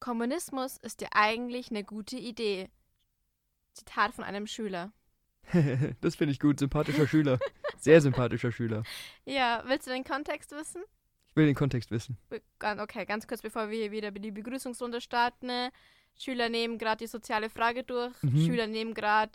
Kommunismus ist ja eigentlich eine gute Idee. Zitat von einem Schüler. das finde ich gut. Sympathischer Schüler. Sehr sympathischer Schüler. Ja, willst du den Kontext wissen? Ich will den Kontext wissen. Okay, ganz kurz, bevor wir hier wieder die Begrüßungsrunde starten. Schüler nehmen gerade die soziale Frage durch. Mhm. Schüler nehmen gerade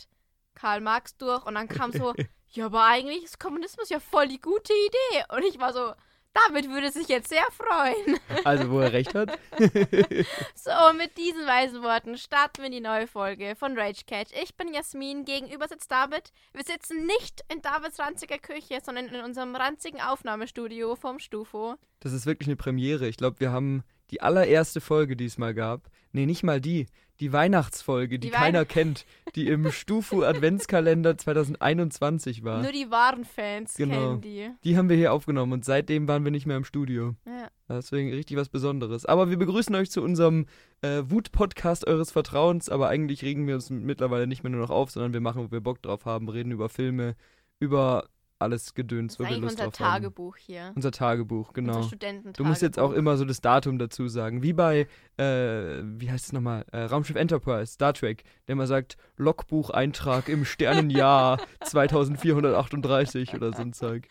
Karl Marx durch. Und dann kam so, ja, aber eigentlich ist Kommunismus ja voll die gute Idee. Und ich war so, David würde sich jetzt sehr freuen. Also, wo er recht hat. so, mit diesen weisen Worten starten wir die neue Folge von Rage Catch. Ich bin Jasmin, gegenüber sitzt David. Wir sitzen nicht in Davids ranziger Küche, sondern in unserem ranzigen Aufnahmestudio vom Stufo. Das ist wirklich eine Premiere. Ich glaube, wir haben die allererste Folge, die es mal gab. Nee, nicht mal die die Weihnachtsfolge, die, die keiner Weihn kennt, die im Stufu Adventskalender 2021 war. Nur die wahren Fans genau. kennen die. Die haben wir hier aufgenommen und seitdem waren wir nicht mehr im Studio. Ja. Deswegen richtig was Besonderes. Aber wir begrüßen euch zu unserem äh, Wut-Podcast eures Vertrauens, aber eigentlich regen wir uns mittlerweile nicht mehr nur noch auf, sondern wir machen, wo wir Bock drauf haben, reden über Filme, über alles Gedöns, wo wir Lust drauf haben. Unser Tagebuch hier. Unser Tagebuch, genau. Unser Du musst jetzt auch immer so das Datum dazu sagen. Wie bei, äh, wie heißt es nochmal? Äh, Raumschiff Enterprise, Star Trek, der immer sagt, Logbucheintrag im Sternenjahr 2438 oder so ein Zeug.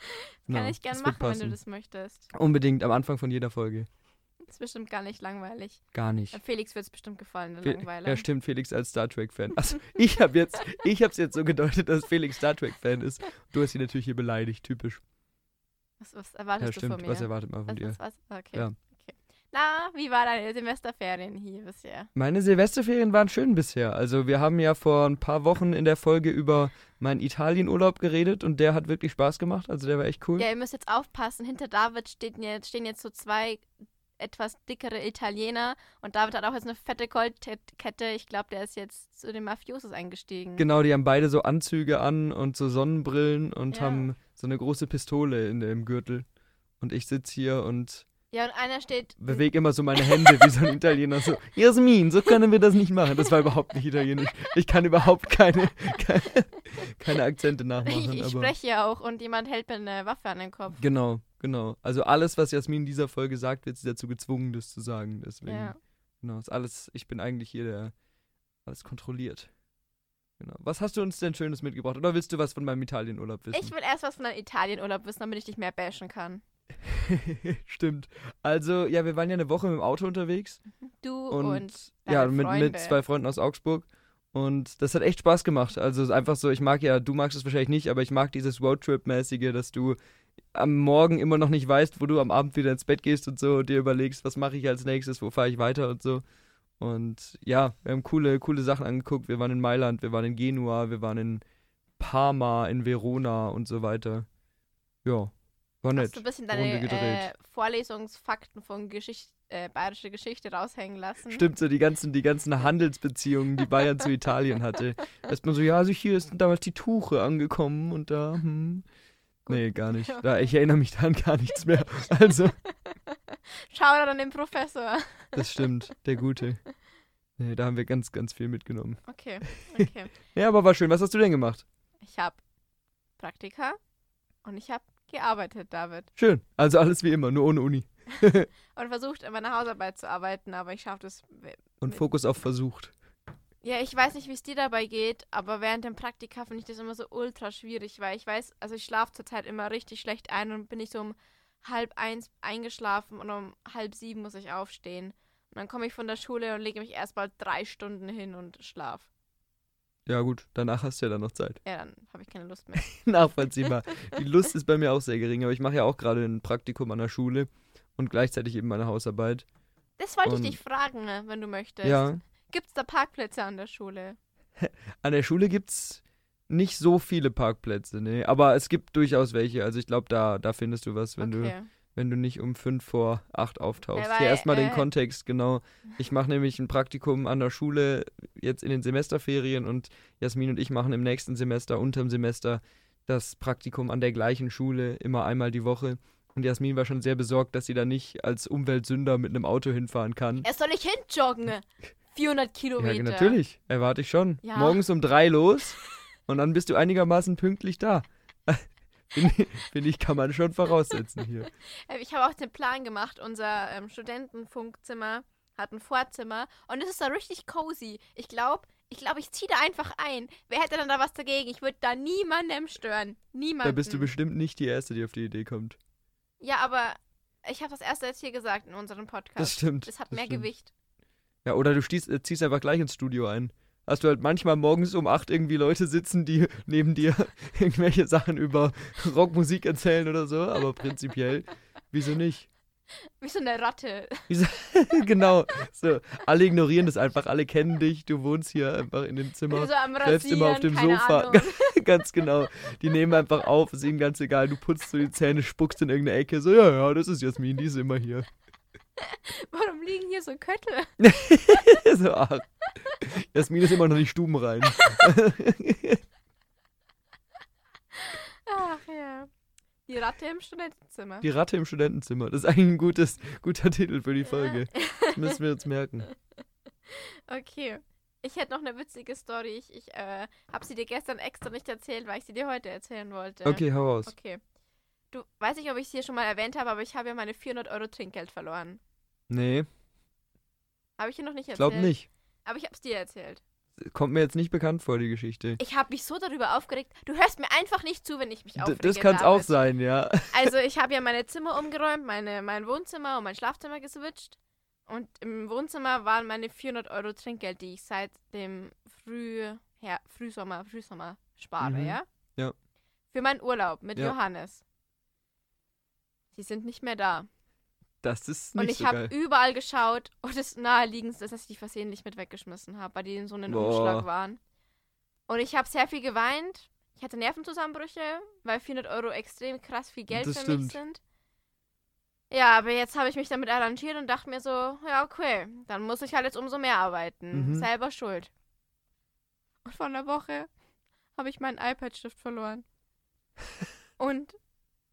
Genau, Kann ich gerne machen, wenn du das möchtest. Unbedingt am Anfang von jeder Folge. Ist bestimmt gar nicht langweilig. Gar nicht. Ja, Felix wird es bestimmt gefallen, Fe Langweiler. Ja, stimmt, Felix als Star Trek-Fan. Also, ich habe jetzt, ich jetzt so gedeutet, dass Felix Star Trek-Fan ist. Du hast ihn natürlich hier beleidigt, typisch. Was, was erwartest ja, stimmt, du von mir? Was erwartet man von was, dir? Was, was? Okay. Ja. okay. Na, wie war deine Semesterferien hier bisher? Meine Silvesterferien waren schön bisher. Also wir haben ja vor ein paar Wochen in der Folge über meinen Italienurlaub geredet und der hat wirklich Spaß gemacht. Also der war echt cool. Ja, ihr müsst jetzt aufpassen. Hinter David jetzt, stehen jetzt so zwei etwas dickere Italiener und David hat auch jetzt eine fette Goldkette. Ich glaube, der ist jetzt zu den Mafiosos eingestiegen. Genau, die haben beide so Anzüge an und so Sonnenbrillen und ja. haben so eine große Pistole in dem Gürtel. Und ich sitze hier und ja, und einer steht. Bewege immer so meine Hände wie so ein Italiener. So, Jasmin, so können wir das nicht machen. Das war überhaupt nicht italienisch. Ich kann überhaupt keine, keine, keine Akzente nachmachen. Ich, ich spreche ja auch und jemand hält mir eine Waffe an den Kopf. Genau, genau. Also alles, was Jasmin in dieser Folge sagt, wird sie dazu gezwungen, das zu sagen. Deswegen. Ja. Genau, ist alles, ich bin eigentlich hier der alles kontrolliert. Genau. Was hast du uns denn Schönes mitgebracht? Oder willst du was von meinem Italienurlaub wissen? Ich will erst was von deinem Italienurlaub wissen, damit ich dich mehr bashen kann. Stimmt. Also, ja, wir waren ja eine Woche mit dem Auto unterwegs. Du und, und ja, mit, mit zwei Freunden aus Augsburg. Und das hat echt Spaß gemacht. Also einfach so, ich mag ja, du magst es wahrscheinlich nicht, aber ich mag dieses Roadtrip-mäßige, dass du am Morgen immer noch nicht weißt, wo du am Abend wieder ins Bett gehst und so und dir überlegst, was mache ich als nächstes, wo fahre ich weiter und so. Und ja, wir haben coole, coole Sachen angeguckt. Wir waren in Mailand, wir waren in Genua, wir waren in Parma, in Verona und so weiter. Ja, war nett. Hast du ein bisschen deine äh, Vorlesungsfakten von Geschichte, äh, bayerische Geschichte raushängen lassen? Stimmt so, die ganzen, die ganzen Handelsbeziehungen, die Bayern zu Italien hatte. Man so, ja, also hier ist damals die Tuche angekommen und da, hm. Nee, gar nicht. Da, ich erinnere mich da an gar nichts mehr. Also. Schau dann an den Professor. Das stimmt, der Gute. Nee, da haben wir ganz, ganz viel mitgenommen. Okay, okay. ja, aber war schön. Was hast du denn gemacht? Ich habe Praktika und ich habe gearbeitet, David. Schön. Also alles wie immer, nur ohne Uni. und versucht an meiner Hausarbeit zu arbeiten, aber ich schaffe das. Und Fokus auf versucht. Ja, ich weiß nicht, wie es dir dabei geht, aber während dem Praktika finde ich das immer so ultra schwierig, weil ich weiß, also ich schlafe zurzeit immer richtig schlecht ein und bin ich so um halb eins eingeschlafen und um halb sieben muss ich aufstehen. Und dann komme ich von der Schule und lege mich erst mal drei Stunden hin und schlaf. Ja, gut, danach hast du ja dann noch Zeit. Ja, dann habe ich keine Lust mehr. Nachvollziehbar. Die Lust ist bei mir auch sehr gering, aber ich mache ja auch gerade ein Praktikum an der Schule und gleichzeitig eben meine Hausarbeit. Das wollte und ich dich fragen, ne, wenn du möchtest. Ja. Gibt es da Parkplätze an der Schule? An der Schule gibt es nicht so viele Parkplätze, ne. Aber es gibt durchaus welche. Also ich glaube, da, da findest du was, wenn okay. du wenn du nicht um fünf vor acht auftauchst. Ja, Hier erstmal äh, den Kontext, genau. Ich mache nämlich ein Praktikum an der Schule jetzt in den Semesterferien und Jasmin und ich machen im nächsten Semester, unterm Semester, das Praktikum an der gleichen Schule, immer einmal die Woche. Und Jasmin war schon sehr besorgt, dass sie da nicht als Umweltsünder mit einem Auto hinfahren kann. Er soll nicht hinjoggen. 400 Kilometer. Ja, natürlich. Erwarte ich schon. Ja. Morgens um drei los und dann bist du einigermaßen pünktlich da. Finde find ich, kann man schon voraussetzen hier. Äh, ich habe auch den Plan gemacht, unser ähm, Studentenfunkzimmer hat ein Vorzimmer und es ist da richtig cozy. Ich glaube, ich glaube, ich ziehe da einfach ein. Wer hätte dann da was dagegen? Ich würde da niemandem stören. Niemanden. Da bist du bestimmt nicht die Erste, die auf die Idee kommt. Ja, aber ich habe das erste jetzt hier gesagt in unserem Podcast. Das stimmt. Das hat das mehr stimmt. Gewicht. Ja, oder du stieß, äh, ziehst einfach gleich ins Studio ein. Hast du halt manchmal morgens um acht irgendwie Leute sitzen, die neben dir irgendwelche Sachen über Rockmusik erzählen oder so, aber prinzipiell, wieso nicht? Wie so eine Ratte. Genau. So, alle ignorieren das einfach, alle kennen dich, du wohnst hier einfach in dem Zimmer. So am Schläfst immer auf dem Sofa. Ganz genau. Die nehmen einfach auf, ist ihnen ganz egal. Du putzt so die Zähne, spuckst in irgendeine Ecke. So, ja, ja, das ist Jasmin, die ist immer hier. Warum liegen hier so Köttel? so, ach. Jasmin ist immer noch nicht stubenrein. Ach ja. Die Ratte im Studentenzimmer. Die Ratte im Studentenzimmer. Das ist eigentlich ein gutes, guter Titel für die Folge. Das müssen wir uns merken. Okay. Ich hätte noch eine witzige Story. Ich, ich äh, habe sie dir gestern extra nicht erzählt, weil ich sie dir heute erzählen wollte. Okay, hau raus. Okay. Du weiß nicht, ob ich es hier schon mal erwähnt habe, aber ich habe ja meine 400 Euro Trinkgeld verloren. Nee, Habe ich dir noch nicht erzählt? glaub nicht. Aber ich habe es dir erzählt. Kommt mir jetzt nicht bekannt vor, die Geschichte. Ich habe mich so darüber aufgeregt. Du hörst mir einfach nicht zu, wenn ich mich D aufrege. das kann es auch sein, ja. Also ich habe ja meine Zimmer umgeräumt, meine, mein Wohnzimmer und mein Schlafzimmer geswitcht. Und im Wohnzimmer waren meine 400 Euro Trinkgeld, die ich seit dem Früh, her, Frühsommer, Frühsommer spare, Mhm. ja? Ja. Für meinen Urlaub mit Ja. Johannes. Die sind nicht mehr da. Das ist und nicht ich so habe überall geschaut und das naheliegendste ist, dass ich die versehentlich mit weggeschmissen habe, weil die in so einem Boah. Umschlag waren. Und ich habe sehr viel geweint. Ich hatte Nervenzusammenbrüche, weil 400 Euro extrem krass viel Geld Das für mich stimmt. sind. Ja, aber jetzt habe ich mich damit arrangiert und dachte mir so, ja, okay, dann muss ich halt jetzt umso mehr arbeiten. Mhm. Selber schuld. Und vor einer Woche habe ich meinen iPad-Stift verloren. und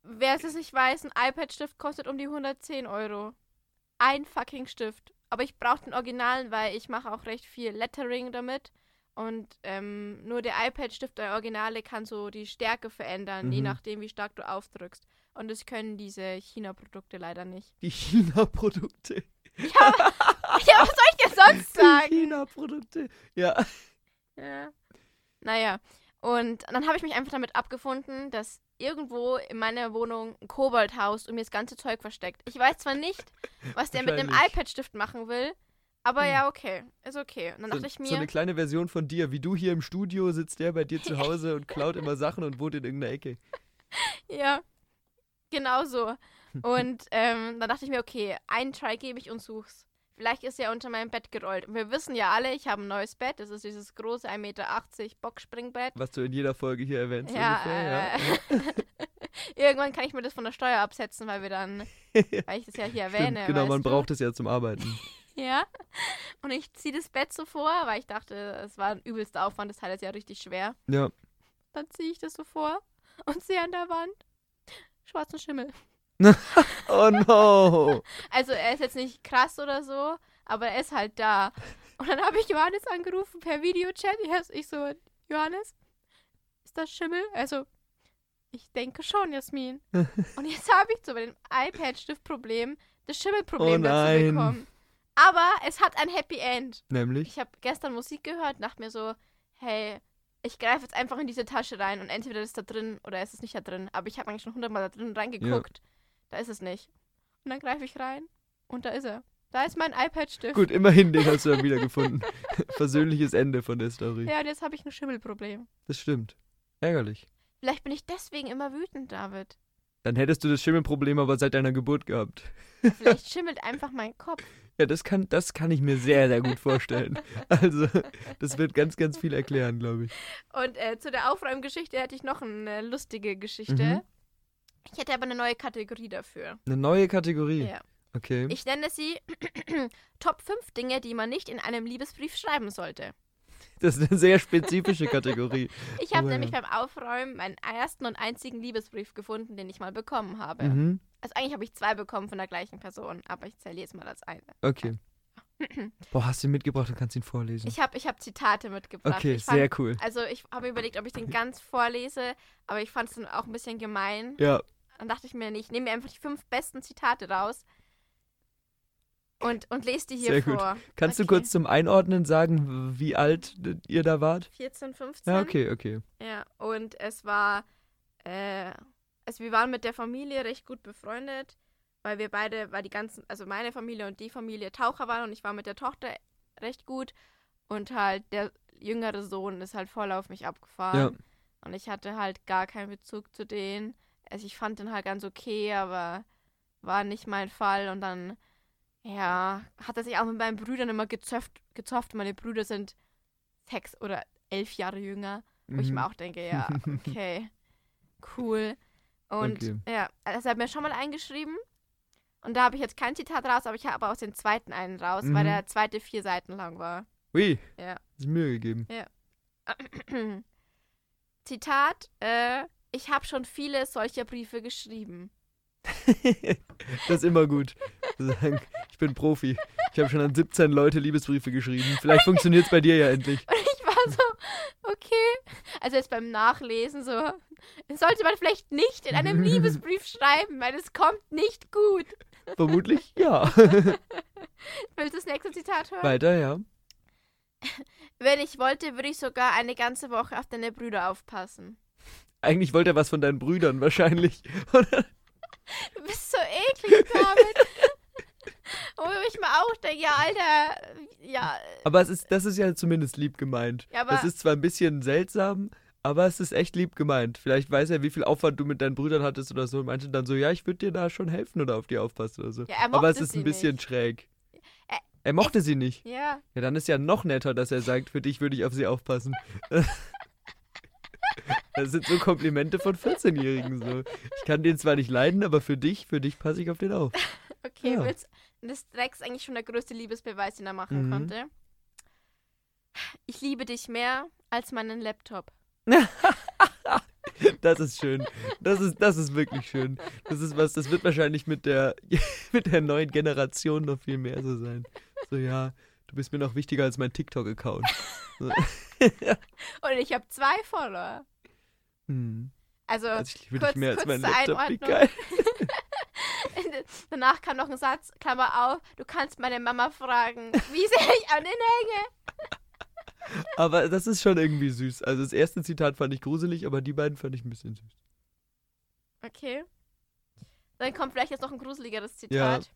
wer es nicht weiß, ein iPad-Stift kostet um die 110 Euro. Ein fucking Stift. Aber ich brauche den Originalen, weil ich mache auch recht viel Lettering damit. Und ähm, nur der iPad-Stift, der Originale, kann so die Stärke verändern, je Mhm. nachdem, wie stark du aufdrückst. Und das können diese China-Produkte leider nicht. Die China-Produkte. Ja, ja, was soll ich dir sonst Die sagen? China-Produkte. Ja. Ja. Naja, und dann habe ich mich einfach damit abgefunden, dass irgendwo in meiner Wohnung ein Kobold haust und mir das ganze Zeug versteckt. Ich weiß zwar nicht, was der mit dem Wahrscheinlich. iPad-Stift machen will, aber Hm. ja, okay. Ist okay. Und dann So, dachte ich so eine mir, kleine Version von dir. Wie du hier im Studio sitzt, der bei dir zu Hause und klaut immer Sachen und wohnt in irgendeiner Ecke. ja, genau so. Und ähm, dann dachte ich mir, okay, einen Try gebe ich und such's. Vielleicht ist er unter meinem Bett gerollt. Und wir wissen ja alle, ich habe ein neues Bett. Das ist dieses große 1,80 Meter Boxspringbett. Was du in jeder Folge hier erwähnst. Ja, ungefähr, äh, irgendwann kann ich mir das von der Steuer absetzen, weil wir dann, weil ich das ja hier erwähne. Stimmt, genau, man du? braucht es ja zum Arbeiten. Ja. Und ich ziehe das Bett so vor, weil ich dachte, es war ein übelster Aufwand, das Teil ist ja richtig schwer. Ja. Dann ziehe ich das so vor und sehe an der Wand schwarzen Schimmel. Oh no. Also er ist jetzt nicht krass oder so, aber er ist halt da. Und dann habe ich Johannes angerufen per Videochat. Ich- so, Johannes, ist das Schimmel? Also, ich denke schon, Jasmin. Und jetzt habe ich so bei dem iPad-Stift-Problem das Schimmelproblem Oh dazu nein. bekommen. Aber es hat ein Happy End. Nämlich? Ich habe gestern Musik gehört, dachte mir so, hey, ich greife jetzt einfach in diese Tasche rein und entweder ist da drin oder ist es nicht da drin. Aber ich habe eigentlich schon hundertmal da drin reingeguckt. Da ist es nicht. Und dann greife ich rein und da ist er. Da ist mein iPad-Stift. Gut, immerhin, den hast du dann wiedergefunden. Versöhnliches Ende von der Story. Ja, und jetzt habe ich ein Schimmelproblem. Das stimmt. Ärgerlich. Vielleicht bin ich deswegen immer wütend, David. Dann hättest du das Schimmelproblem aber seit deiner Geburt gehabt. Vielleicht schimmelt einfach mein Kopf. Ja, das kann, das kann ich mir sehr, sehr gut vorstellen. Also, das wird ganz, ganz viel erklären, glaube ich. Und äh, zu der Aufräumgeschichte hätte ich noch eine lustige Geschichte. Mhm. Ich hätte aber eine neue Kategorie dafür. Eine neue Kategorie. Ja. Okay. Ich nenne sie Top 5 Dinge, die man nicht in einem Liebesbrief schreiben sollte. Das ist eine sehr spezifische Kategorie. Ich habe Oh ja. nämlich beim Aufräumen meinen ersten und einzigen Liebesbrief gefunden, den ich mal bekommen habe. Mhm. Also eigentlich habe ich zwei bekommen von der gleichen Person, aber ich zähle jetzt mal als eine. Okay. Boah, hast du ihn mitgebracht und kannst ihn vorlesen? Ich habe ich hab Zitate mitgebracht. Okay, fand, sehr cool. Also ich habe überlegt, ob ich den ganz vorlese, aber ich fand es dann auch ein bisschen gemein. Ja. Dann dachte ich mir, nee, ich nehme mir einfach die fünf besten Zitate raus und, und lese die hier sehr vor. Gut. Kannst okay. du kurz zum Einordnen sagen, wie alt ihr da wart? 14, 15. Ja, okay, okay. Ja, und es war, äh, also wir waren mit der Familie recht gut befreundet weil wir beide, weil die ganzen, also meine Familie und die Familie Taucher waren und ich war mit der Tochter recht gut und halt der jüngere Sohn ist halt voll auf mich abgefahren. Ja. Und ich hatte halt gar keinen Bezug zu denen. Also ich fand den halt ganz okay, aber war nicht mein Fall. Und dann, ja, hat er sich auch mit meinen Brüdern immer gezöpft, gezofft. Meine Brüder sind sechs oder elf Jahre jünger. Wo mhm. ich mir auch denke, ja, okay, cool. Und okay. ja, also er hat mir schon mal eingeschrieben, und da habe ich jetzt kein Zitat raus, aber ich habe aus dem zweiten einen raus, mhm. weil der zweite vier Seiten lang war. Ui. Ja. Ist Mühe gegeben. Ja. Zitat, äh, ich habe schon viele solcher Briefe geschrieben. das ist immer gut. Ich bin Profi. Ich habe schon an 17 Leute Liebesbriefe geschrieben. Vielleicht funktioniert es bei dir ja endlich. Und ich war so, okay. Also jetzt beim Nachlesen so, sollte man vielleicht nicht in einem Liebesbrief schreiben, weil es kommt nicht gut. Vermutlich ja. Willst du das nächste Zitat hören? Weiter, ja. Wenn ich wollte, würde ich sogar eine ganze Woche auf deine Brüder aufpassen. Eigentlich wollte er was von deinen Brüdern wahrscheinlich? Du bist so eklig, David. Wo ich mir auch denke, ja, Alter, ja. Aber es ist, das ist ja zumindest lieb gemeint. Ja, aber das ist zwar ein bisschen seltsam, aber es ist echt lieb gemeint. Vielleicht weiß er, wie viel Aufwand du mit deinen Brüdern hattest oder so. Und manche dann so, ja, ich würde dir da schon helfen oder auf die aufpassen oder so. Ja, er aber es ist ein bisschen nicht. schräg. Er, er mochte ich, sie nicht. Ja. Ja, dann ist ja noch netter, dass er sagt, für dich würde ich auf sie aufpassen. das sind so Komplimente von 14-Jährigen so. Ich kann den zwar nicht leiden, aber für dich, für dich passe ich auf den auf. Okay, ja. willst, das ist eigentlich schon der größte Liebesbeweis, den er machen mhm. konnte. Ich liebe dich mehr als meinen Laptop. das ist schön. Das ist, das ist wirklich schön. Das ist was, das wird wahrscheinlich mit der, mit der neuen Generation noch viel mehr so sein. So, ja, du bist mir noch wichtiger als mein TikTok-Account. So. Und ich habe zwei Follower. Hm. Also, also ich dich mehr als mein Laptop. Wie geil. Danach kam noch ein Satz, Klammer auf, du kannst meine Mama fragen, wie sehr ich an den hänge. Aber das ist schon irgendwie süß. Also das erste Zitat fand ich gruselig, aber die beiden fand ich ein bisschen süß. Okay. Dann kommt vielleicht jetzt noch ein gruseligeres Zitat. Ja.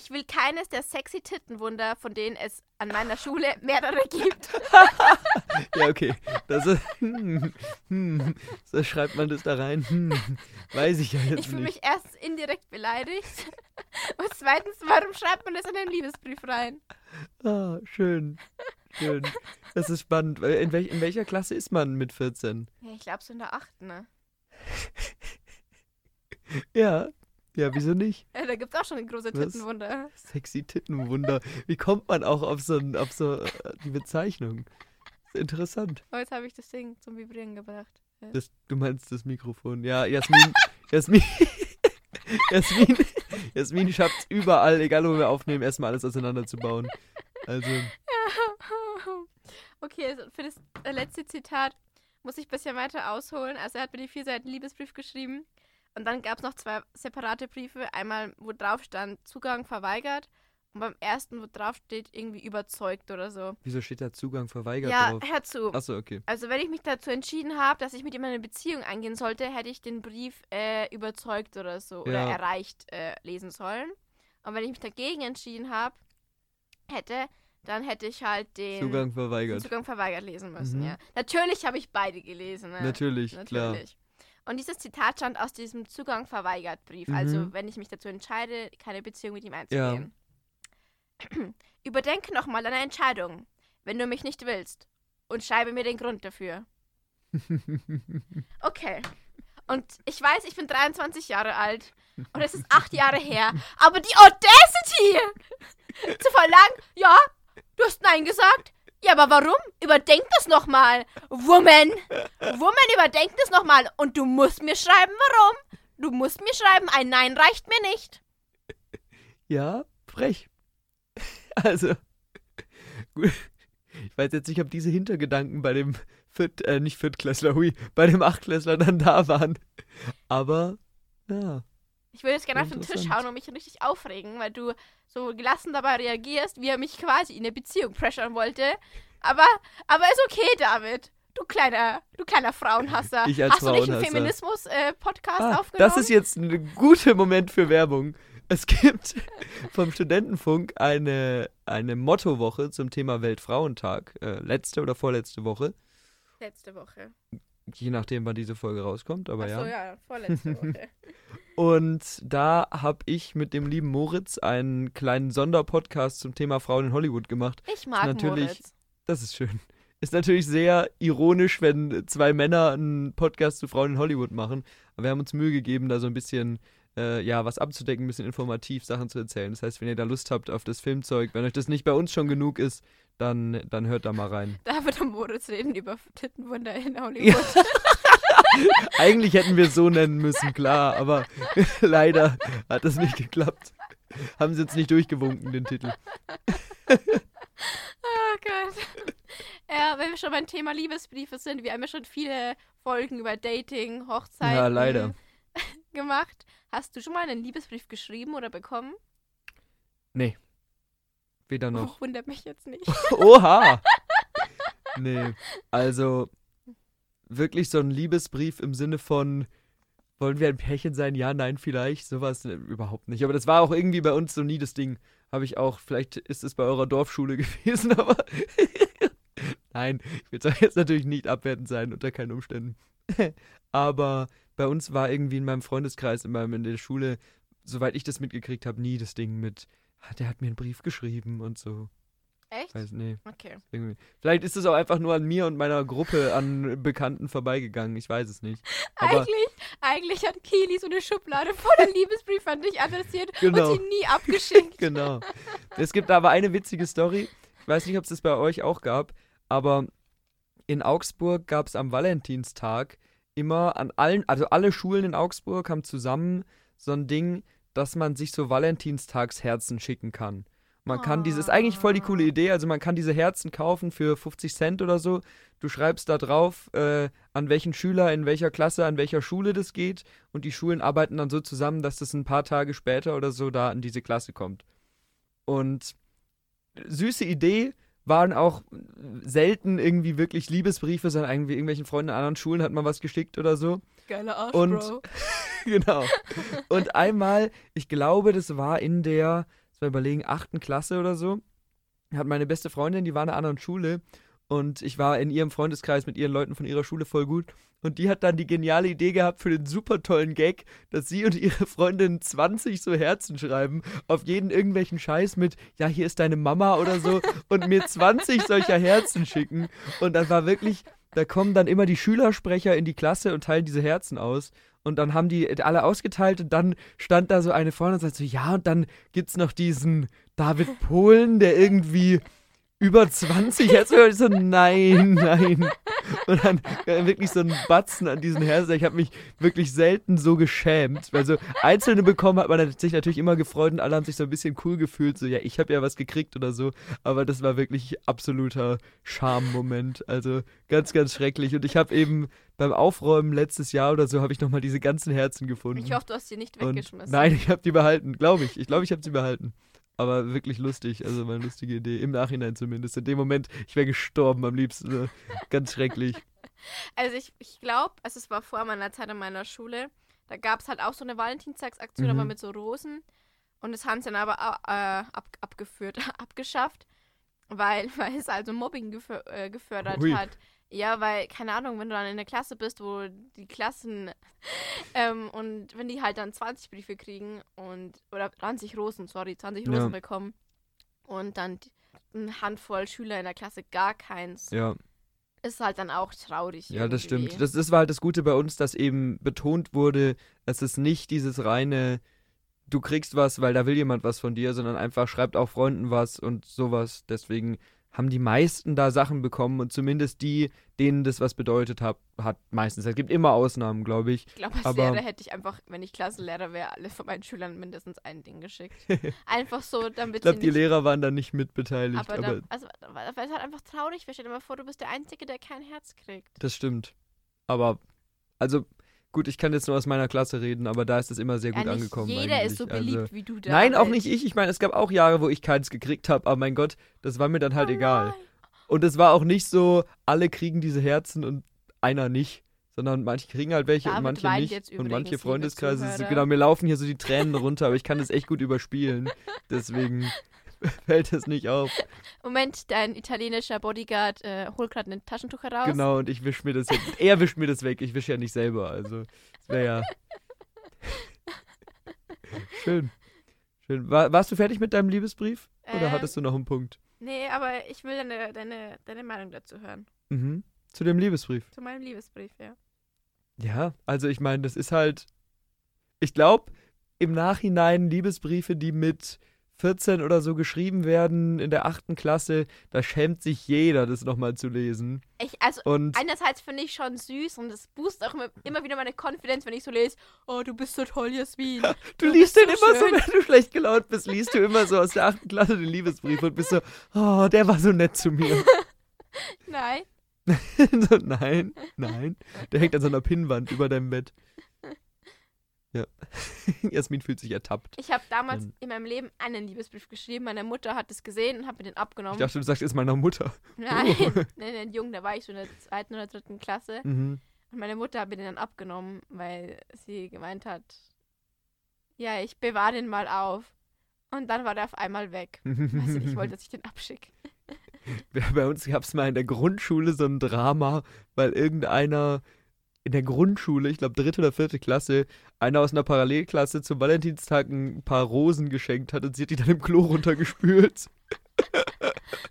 Ich will keines der sexy Tittenwunder, von denen es an meiner Schule mehrere gibt. ja, okay. Das ist, hm, hm, so schreibt man das da rein. Hm, weiß ich ja jetzt Ich fühle mich erstens indirekt beleidigt. Und zweitens, warum schreibt man das in den Liebesbrief rein? Ah, schön. Schön. Das ist spannend. In, welch, in welcher Klasse ist man mit 14? Ja, ich glaube so in der 8. Ne? ja. Ja, wieso nicht? Ja, da gibt es auch schon ein große Tittenwunder. Sexy Tittenwunder. Wie kommt man auch auf so, auf so äh, die Bezeichnung? Interessant. Oh, jetzt habe ich das Ding zum Vibrieren gebracht. Ja. Das, du meinst das Mikrofon. Ja, Jasmin. Jasmin. Jasmin. Jasmin schafft es überall, egal wo wir aufnehmen, erstmal alles auseinanderzubauen. Also. Okay, also für das äh, letzte Zitat muss ich ein bisschen weiter ausholen. Also er hat mir die vier Seiten Liebesbrief geschrieben. Und dann gab es noch zwei separate Briefe. Einmal, wo drauf stand, Zugang verweigert. Und beim ersten, wo drauf steht, irgendwie überzeugt oder so. Wieso steht da Zugang verweigert ja, drauf? Ja, hör zu. Achso, okay. Also wenn ich mich dazu entschieden habe, dass ich mit ihm eine Beziehung eingehen sollte, hätte ich den Brief äh, überzeugt oder so ja. oder erreicht äh, lesen sollen. Und wenn ich mich dagegen entschieden habe, hätte, dann hätte ich halt den Zugang verweigert, Zugang verweigert lesen müssen, mhm. ja. Natürlich habe ich beide gelesen. Ne? Natürlich, Natürlich, klar. Und dieses Zitat stand aus diesem Zugang verweigert Brief. Also, mhm. Also, wenn ich mich dazu entscheide, keine Beziehung mit ihm einzugehen. Ja. Überdenke nochmal deine Entscheidung, wenn du mich nicht willst. Und schreibe mir den Grund dafür. Okay. Und ich weiß, ich bin 23 Jahre alt. Und es ist acht Jahre her. Aber die Audacity! Zu verlangen, ja, du hast Nein gesagt. Ja, aber warum? Überdenk das nochmal. Woman. Woman, überdenk das nochmal. Und du musst mir schreiben, warum. Du musst mir schreiben, ein Nein reicht mir nicht. Ja, frech. also, gut. Ich weiß jetzt nicht, ob diese Hintergedanken bei dem Viert, äh, nicht Viertklässler, hui, bei dem Achtklässler dann da waren. Aber, ja. Ich würde jetzt gerne auf den Tisch hauen und mich richtig aufregen, weil du so gelassen dabei reagierst, wie er mich quasi in eine Beziehung pressern wollte. Aber, aber ist okay, David. Du kleiner, du kleiner Frauenhasser. Ich als Hast du nicht einen Feminismus-Podcast äh, ah, aufgenommen? Das ist jetzt ein guter Moment für Werbung. Es gibt vom Studentenfunk eine, eine Mottowoche zum Thema Weltfrauentag. Äh, letzte oder vorletzte Woche. Letzte Woche. Je nachdem, wann diese Folge rauskommt, aber Ach so, ja. ja, vorletzte Woche. Und da habe ich mit dem lieben Moritz einen kleinen Sonderpodcast zum Thema Frauen in Hollywood gemacht. Ich mag natürlich, Moritz. Das ist schön. Ist natürlich sehr ironisch, wenn zwei Männer einen Podcast zu Frauen in Hollywood machen. Aber wir haben uns Mühe gegeben, da so ein bisschen äh, ja, was abzudecken, ein bisschen informativ Sachen zu erzählen. Das heißt, wenn ihr da Lust habt auf das Filmzeug, wenn euch das nicht bei uns schon genug ist, dann, dann hört da mal rein. Da wird am Moritz reden über Tittenwunder in Hollywood. Ja. Eigentlich hätten wir es so nennen müssen, klar, aber leider hat das nicht geklappt. Haben sie jetzt nicht durchgewunken, den Titel. oh Gott. Ja, wenn wir schon beim Thema Liebesbriefe sind, wir haben ja schon viele Folgen über Dating, Hochzeiten ja, leider. gemacht. Hast du schon mal einen Liebesbrief geschrieben oder bekommen? Nee. Weder noch. Oh, wundert mich jetzt nicht. Oha! nee. Also, wirklich so ein Liebesbrief im Sinne von, wollen wir ein Pärchen sein? Ja, nein, vielleicht. Sowas äh, überhaupt nicht. Aber das war auch irgendwie bei uns so nie das Ding. Habe ich auch, vielleicht ist es bei eurer Dorfschule gewesen, aber nein, ich will es jetzt natürlich nicht abwertend sein, unter keinen Umständen. aber bei uns war irgendwie in meinem Freundeskreis, in, meinem, in der Schule, soweit ich das mitgekriegt habe, nie das Ding mit, der hat mir einen Brief geschrieben und so. Echt? Weiß, nee. Okay. Irgendwie. Vielleicht ist es auch einfach nur an mir und meiner Gruppe an Bekannten vorbeigegangen. Ich weiß es nicht. Aber eigentlich, eigentlich hat Kili so eine Schublade voller Liebesbriefe an dich adressiert genau. und sie nie abgeschickt. genau. Es gibt aber eine witzige Story. Ich weiß nicht, ob es das bei euch auch gab, aber in Augsburg gab es am Valentinstag immer an allen, also alle Schulen in Augsburg haben zusammen so ein Ding, dass man sich so Valentinstagsherzen schicken kann. Man kann diese, ist eigentlich voll die coole ah. Idee, also man kann diese Herzen kaufen für 50 Cent oder so. Du schreibst da drauf, äh, an welchen Schüler, in welcher Klasse, an welcher Schule das geht und die Schulen arbeiten dann so zusammen, dass das ein paar Tage später oder so da in diese Klasse kommt. Und süße Idee, waren auch selten irgendwie wirklich Liebesbriefe, sondern irgendwie irgendwelchen Freunden an anderen Schulen hat man was geschickt oder so. Geiler Arsch, und, Bro. genau. Und einmal, ich glaube, das war in der mal überlegen, achten Klasse oder so, hat meine beste Freundin, die war in einer anderen Schule und ich war in ihrem Freundeskreis mit ihren Leuten von ihrer Schule voll gut. Und die hat dann die geniale Idee gehabt für den super tollen Gag, dass sie und ihre Freundin 20 so Herzen schreiben, auf jeden irgendwelchen Scheiß mit, ja, hier ist deine Mama oder so, und mir 20 solcher Herzen schicken. Und dann war wirklich, da kommen dann immer die Schülersprecher in die Klasse und teilen diese Herzen aus. Und dann haben die alle ausgeteilt und dann stand da so eine vorne und sagte so, ja, und dann gibt's noch diesen David Polen, der irgendwie über 20 Hertz. Und ich so, nein, nein. Und dann äh, wirklich so ein Batzen an diesen Herzen. Ich habe mich wirklich selten so geschämt. Weil so einzelne bekommen hat man sich natürlich immer gefreut und alle haben sich so ein bisschen cool gefühlt. So, ja, ich habe ja was gekriegt oder so. Aber das war wirklich absoluter Charme-Moment. Also ganz, ganz schrecklich. Und ich habe eben beim Aufräumen letztes Jahr oder so, habe ich nochmal diese ganzen Herzen gefunden. Ich hoffe, du hast sie nicht weggeschmissen. Und nein, ich habe die behalten, glaube ich. Ich glaube, ich habe sie behalten aber wirklich lustig. Also meine lustige Idee. Im Nachhinein zumindest. In dem Moment, ich wäre gestorben am liebsten. Ne? Ganz schrecklich. Also ich, ich glaube, also es war vor meiner Zeit in meiner Schule. Da gab es halt auch so eine Valentinstagsaktion, mhm. aber mit so Rosen. Und das haben sie dann aber äh, ab, abgeführt, abgeschafft, weil, weil es also Mobbing gefö äh, gefördert Ui. hat. Ja, weil, keine Ahnung, wenn du dann in der Klasse bist, wo die Klassen ähm, und wenn die halt dann 20 Briefe kriegen und oder 20 Rosen, sorry, 20 Rosen ja. bekommen und dann eine Handvoll Schüler in der Klasse gar keins. Ja. Ist halt dann auch traurig. Ja, irgendwie. das stimmt. Das, das war halt das Gute bei uns, dass eben betont wurde, es ist nicht dieses reine, du kriegst was, weil da will jemand was von dir, sondern einfach schreibt auch Freunden was und sowas. Deswegen haben die meisten da Sachen bekommen und zumindest die, denen das was bedeutet hat, hat meistens. Es gibt immer Ausnahmen, glaube ich. Ich glaube, als aber, Lehrer hätte ich einfach, wenn ich Klassenlehrer wäre, alle von meinen Schülern mindestens ein Ding geschickt. einfach so, damit Ich glaube, die Lehrer waren da nicht mitbeteiligt. Aber, aber da, also, weil es halt einfach traurig wäre. Stell dir mal vor, du bist der Einzige, der kein Herz kriegt. Das stimmt. Aber, also, Gut, ich kann jetzt nur aus meiner Klasse reden, aber da ist es immer sehr gut ja, angekommen. Jeder eigentlich. ist so beliebt also, wie du da. Nein, auch nicht ich. Ich meine, es gab auch Jahre, wo ich keins gekriegt habe, aber mein Gott, das war mir dann halt oh egal. Und es war auch nicht so, alle kriegen diese Herzen und einer nicht, sondern manche kriegen halt welche David und manche nicht. und manche Freundeskreise, genau, mir laufen hier so die Tränen runter, aber ich kann das echt gut überspielen. Deswegen fällt es nicht auf. Moment, dein italienischer Bodyguard äh, holt gerade ein Taschentuch heraus. Genau, und ich wische mir das jetzt. Er wischt mir das weg, ich wische ja nicht selber. Also, das wäre ja. Schön. Schön. War, warst du fertig mit deinem Liebesbrief? Oder ähm, hattest du noch einen Punkt? Nee, aber ich will deine, deine, deine Meinung dazu hören. Mhm. Zu dem Liebesbrief. Zu meinem Liebesbrief, ja. Ja, also ich meine, das ist halt. Ich glaube, im Nachhinein Liebesbriefe, die mit 14 oder so geschrieben werden in der achten Klasse, da schämt sich jeder, das nochmal zu lesen. Ich, also und einerseits finde ich schon süß und es boostet auch immer, immer, wieder meine Konfidenz, wenn ich so lese, oh, du bist so toll, Jasmin. du, du liest den so immer schön. so, wenn du schlecht gelaunt bist, liest du immer so aus der achten Klasse den Liebesbrief und bist so, oh, der war so nett zu mir. nein. so, nein, nein. Der hängt an so einer Pinnwand über deinem Bett. Ja. Jasmin fühlt sich ertappt. Ich habe damals ähm. in meinem Leben einen Liebesbrief geschrieben. Meine Mutter hat es gesehen und hat mir den abgenommen. Ich dachte, du sagst, ist meiner Mutter. Nein, oh. nein, nein, jung, da war ich so in der zweiten oder dritten Klasse. Mhm. Und meine Mutter hat mir den dann abgenommen, weil sie gemeint hat, ja, ich bewahre den mal auf. Und dann war der auf einmal weg. Du, ich wollte, dass ich den abschicke. Bei uns gab es mal in der Grundschule so ein Drama, weil irgendeiner in der Grundschule, ich glaube dritte oder vierte Klasse, einer aus einer Parallelklasse zum Valentinstag ein paar Rosen geschenkt hat und sie hat die dann im Klo runtergespült.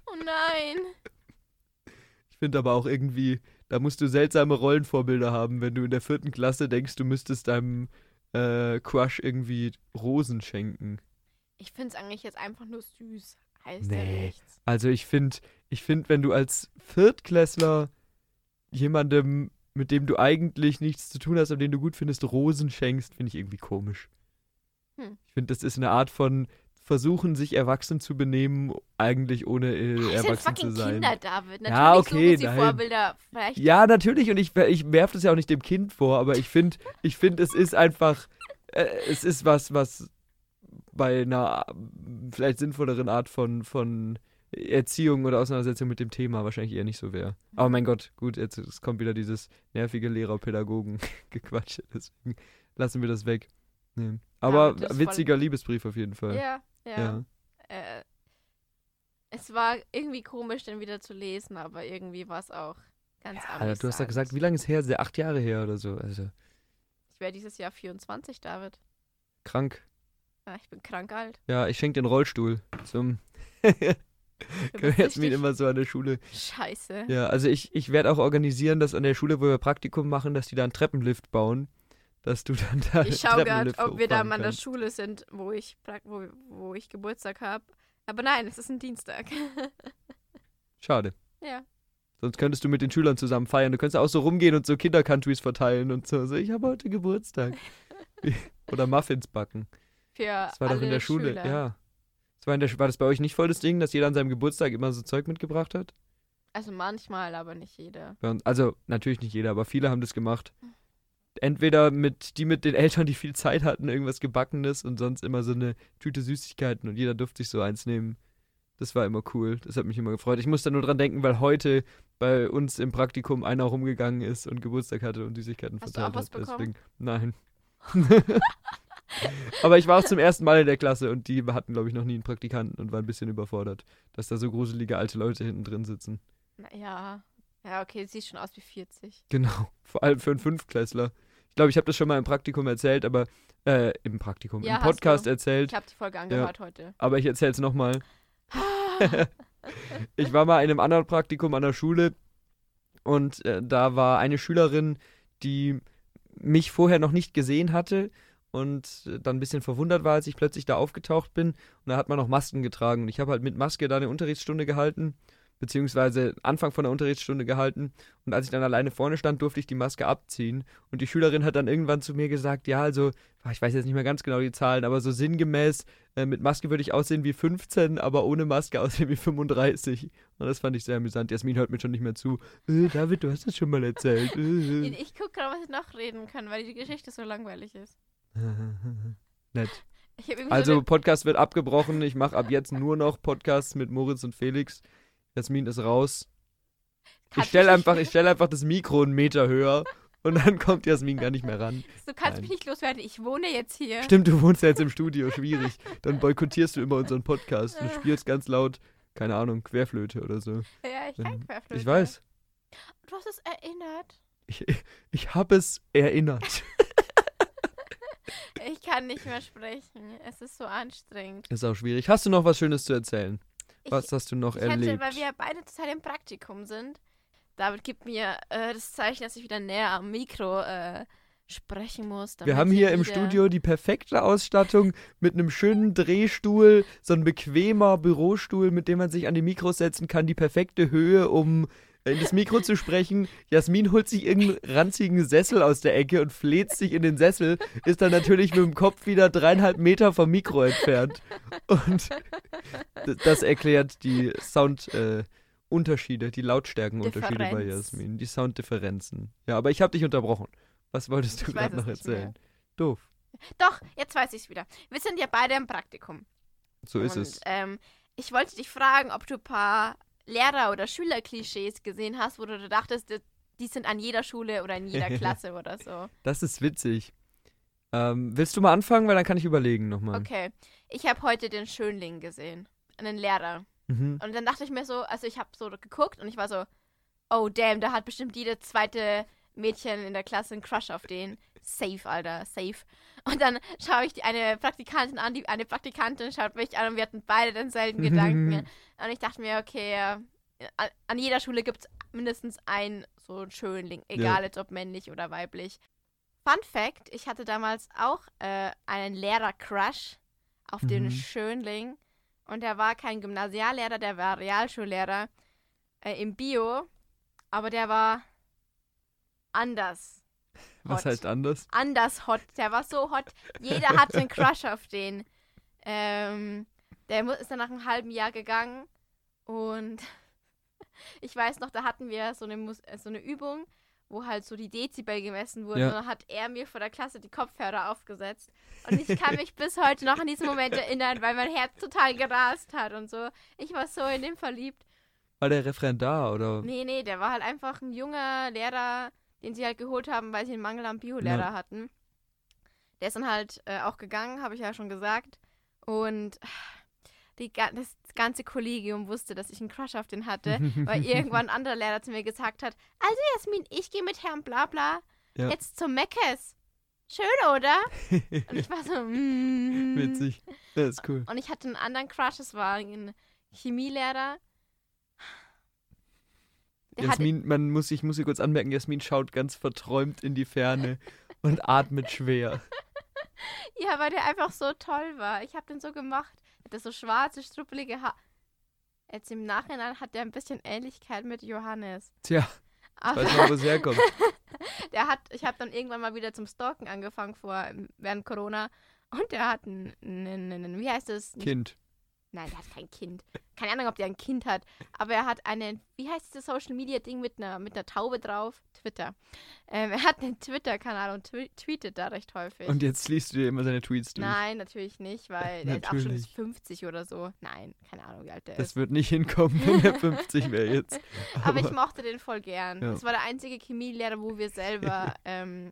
oh nein. Ich finde aber auch irgendwie, da musst du seltsame Rollenvorbilder haben, wenn du in der vierten Klasse denkst, du müsstest deinem äh, Crush irgendwie Rosen schenken. Ich finde es eigentlich jetzt einfach nur süß. Heißt nee. ja nichts. Also ich finde, ich finde, wenn du als Viertklässler jemandem mit dem du eigentlich nichts zu tun hast, aber den du gut findest, Rosen schenkst, finde ich irgendwie komisch. Hm. Ich finde, das ist eine Art von versuchen, sich erwachsen zu benehmen, eigentlich ohne äh, erwachsen zu sein. Kinder, David. Natürlich ja, okay, sie Vorbilder. Vielleicht ja, natürlich. Und ich, ich werfe das ja auch nicht dem Kind vor, aber ich finde, ich finde, es ist einfach, äh, es ist was, was bei einer vielleicht sinnvolleren Art von, von Erziehung oder Auseinandersetzung mit dem Thema wahrscheinlich eher nicht so wäre. Aber mein Gott, gut, jetzt es kommt wieder dieses nervige Lehrer-Pädagogen-Gequatsche, deswegen lassen wir das weg. Nee. Aber ja, witziger Liebesbrief auf jeden Fall. Ja, ja. ja. Äh, es war irgendwie komisch, den wieder zu lesen, aber irgendwie war es auch ganz ja, anders. Du hast ja gesagt, wie lange ist her? Acht Jahre her oder so. Also. Ich wäre dieses Jahr 24, David. Krank. Ja, ich bin krank alt. Ja, ich schenke den Rollstuhl zum Jasmin immer so an der Schule. Scheiße. Ja, also ich, ich werde auch organisieren, dass an der Schule, wo wir Praktikum machen, dass die da einen Treppenlift bauen. Dass du dann da. Ich schaue gerade, ob wir da mal an der Schule sind, wo ich, wo, wo ich Geburtstag habe. Aber nein, es ist ein Dienstag. Schade. Ja. Sonst könntest du mit den Schülern zusammen feiern. Du könntest auch so rumgehen und so Kindercountries verteilen und so. so ich habe heute Geburtstag. Oder Muffins backen. Für das war doch in der Schule, Schüler. ja. Das war, das bei euch nicht voll das Ding, dass jeder an seinem Geburtstag immer so Zeug mitgebracht hat? Also manchmal, aber nicht jeder. Also natürlich nicht jeder, aber viele haben das gemacht. Entweder mit die mit den Eltern, die viel Zeit hatten, irgendwas gebackenes und sonst immer so eine Tüte Süßigkeiten und jeder durfte sich so eins nehmen. Das war immer cool. Das hat mich immer gefreut. Ich musste nur dran denken, weil heute bei uns im Praktikum einer rumgegangen ist und Geburtstag hatte und Süßigkeiten Hast verteilt du auch was hat. Bekommen? Deswegen, nein. Aber ich war auch zum ersten Mal in der Klasse und die hatten, glaube ich, noch nie einen Praktikanten und waren ein bisschen überfordert, dass da so gruselige alte Leute hinten drin sitzen. Ja, ja, okay, sieht schon aus wie 40. Genau, vor allem für einen Fünftklässler. Ich glaube, ich habe das schon mal im Praktikum erzählt, aber äh, im Praktikum, ja, im Podcast erzählt. Ich habe die Folge angehört ja, heute. Aber ich erzähle es nochmal. ich war mal in einem anderen Praktikum an der Schule und äh, da war eine Schülerin, die mich vorher noch nicht gesehen hatte und dann ein bisschen verwundert war, als ich plötzlich da aufgetaucht bin. Und da hat man noch Masken getragen. Und ich habe halt mit Maske da eine Unterrichtsstunde gehalten. beziehungsweise Anfang von der Unterrichtsstunde gehalten. Und als ich dann alleine vorne stand, durfte ich die Maske abziehen. Und die Schülerin hat dann irgendwann zu mir gesagt, ja, also, ich weiß jetzt nicht mehr ganz genau die Zahlen, aber so sinngemäß, äh, mit Maske würde ich aussehen wie 15, aber ohne Maske aussehen wie 35. Und das fand ich sehr amüsant. Jasmin hört mir schon nicht mehr zu. Äh, David, du hast das schon mal erzählt. Äh. Ich gucke gerade, was ich noch reden kann, weil die Geschichte so langweilig ist. Nett. Also, so Podcast wird abgebrochen. Ich mache ab jetzt nur noch Podcasts mit Moritz und Felix. Jasmin ist raus. Kann ich stelle einfach, stell einfach das Mikro einen Meter höher und dann kommt Jasmin gar nicht mehr ran. Du kannst Nein. mich nicht loswerden, ich wohne jetzt hier. Stimmt, du wohnst ja jetzt im Studio, schwierig. Dann boykottierst du immer unseren Podcast und spielst ganz laut, keine Ahnung, Querflöte oder so. Ja, ich kann Querflöte. Ich weiß. Du hast es erinnert. Ich, ich habe es erinnert. ich kann nicht mehr sprechen. Es ist so anstrengend. Ist auch schwierig. Hast du noch was Schönes zu erzählen? Was hast du noch ich erlebt? Hätte, weil wir beide total im Praktikum sind. David gibt mir äh, das Zeichen, dass ich wieder näher am Mikro äh, sprechen muss. Wir haben hier im Studio die perfekte Ausstattung mit einem schönen Drehstuhl, so ein bequemer Bürostuhl, mit dem man sich an die Mikros setzen kann, die perfekte Höhe, um in das Mikro zu sprechen. Jasmin holt sich irgendeinen ranzigen Sessel aus der Ecke und fleht sich in den Sessel, ist dann natürlich mit dem Kopf wieder dreieinhalb Meter vom Mikro entfernt. Und das erklärt die Soundunterschiede, äh, die Lautstärkenunterschiede bei Jasmin, die Sounddifferenzen. Ja, aber ich habe dich unterbrochen. Was wolltest du gerade noch erzählen? Doof. Doch, jetzt weiß ich es wieder. Wir sind ja beide im Praktikum. So ist und, es. Ähm, ich wollte dich fragen, ob du ein paar Lehrer- oder Schülerklischees gesehen hast, wo du dachtest, die sind an jeder Schule oder in jeder Klasse oder so. Das ist witzig. Ähm, willst du mal anfangen, weil dann kann ich überlegen nochmal. Okay. Ich habe heute den Schönling gesehen. Einen Lehrer. Mhm. Und dann dachte ich mir so, also ich habe so geguckt und ich war so, oh damn, da hat bestimmt jede zweite Mädchen in der Klasse einen Crush auf den. Safe, Alter, safe. Und dann schaue ich die, eine Praktikantin an, die eine Praktikantin schaut mich an und wir hatten beide denselben Gedanken. Und ich dachte mir, okay, äh, an jeder Schule gibt es mindestens einen so einen Schönling, egal ja. jetzt ob männlich oder weiblich. Fun Fact: Ich hatte damals auch äh, einen Lehrer-Crush auf mhm. den Schönling. Und der war kein Gymnasiallehrer, der war Realschullehrer äh, im Bio. Aber der war anders. Was heißt anders? Anders hot. Der war so hot. Jeder hatte einen Crush auf den. Ähm, der ist dann nach einem halben Jahr gegangen und ich weiß noch, da hatten wir so eine, Mus äh, so eine Übung, wo halt so die Dezibel gemessen wurden. Ja. Und dann hat er mir vor der Klasse die Kopfhörer aufgesetzt. Und ich kann mich bis heute noch an diesen Moment erinnern, weil mein Herz total gerast hat und so. Ich war so in dem verliebt. War der Referendar, oder? Nee, nee, der war halt einfach ein junger Lehrer, den sie halt geholt haben, weil sie einen Mangel am Biolehrer ja. hatten. Der ist dann halt äh, auch gegangen, habe ich ja schon gesagt. Und die, das ganze Kollegium wusste, dass ich einen Crush auf den hatte, weil irgendwann ein anderer Lehrer zu mir gesagt hat, also Jasmin, ich gehe mit Herrn Blabla ja. jetzt zum Meckes. Schön, oder? Und ich war so, mm. Witzig. Das ist cool. Und ich hatte einen anderen Crush, das war ein Chemielehrer. Jasmin, man muss, ich muss sie kurz anmerken, Jasmin schaut ganz verträumt in die Ferne und atmet schwer. Ja, weil der einfach so toll war. Ich habe den so gemacht. Er hatte so schwarze, struppelige Haare. Jetzt im Nachhinein hat der ein bisschen Ähnlichkeit mit Johannes. Tja, aber weiß noch, wo es herkommt. der hat, ich habe dann irgendwann mal wieder zum Stalken angefangen vor, während Corona. Und der hat ein, ein, ein, ein wie heißt das? Kind. Nein, der hat kein Kind. Keine Ahnung, ob der ein Kind hat. Aber er hat einen, wie heißt das Social Media Ding mit einer, mit einer Taube drauf? Twitter. Ähm, er hat einen Twitter-Kanal und tw tweetet da recht häufig. Und jetzt liest du dir immer seine Tweets durch? Nein, natürlich nicht, weil er ist auch schon 50 oder so. Nein, keine Ahnung, wie alt der das ist. Das wird nicht hinkommen, wenn er 50 wäre jetzt. Aber, Aber, ich mochte den voll gern. Ja. Das war der einzige Chemielehrer, wo wir selber ähm,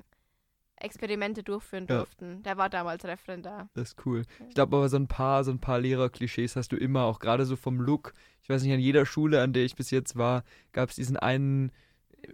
Experimente durchführen ja. durften. Der war damals Referendar. Das ist cool. Ich glaube aber so ein paar, so ein paar Lehrer-Klischees hast du immer, auch gerade so vom Look. Ich weiß nicht, an jeder Schule, an der ich bis jetzt war, gab es diesen einen,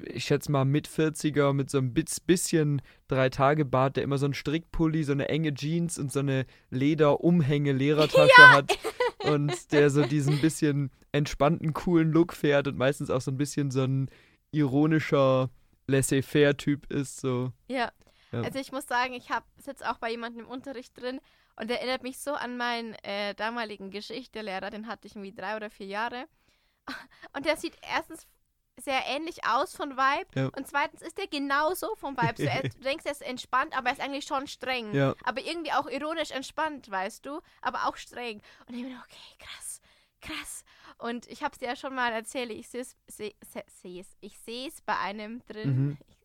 ich schätze mal mit 40er, mit so einem bisschen Drei-Tage-Bart, der immer so einen Strickpulli, so eine enge Jeans und so eine Leder-Umhänge-Lehrertasche ja. hat. Und der so diesen bisschen entspannten, coolen Look fährt und meistens auch so ein bisschen so ein ironischer Laissez-faire-Typ ist. So. Ja. Ja. Also ich muss sagen, ich sitze auch bei jemandem im Unterricht drin und der erinnert mich so an meinen äh, damaligen Geschichtelehrer, den hatte ich irgendwie drei oder vier Jahre. Und der sieht erstens sehr ähnlich aus von Vibe. Ja. Und zweitens ist der genauso vom Vibe. So, er, du denkst, er ist entspannt, aber er ist eigentlich schon streng. Ja. Aber irgendwie auch ironisch entspannt, weißt du? Aber auch streng. Und ich bin okay, krass, krass. Und ich habe es dir ja schon mal erzählt, ich sehe es ich sehe bei einem drin. Mhm. Ich,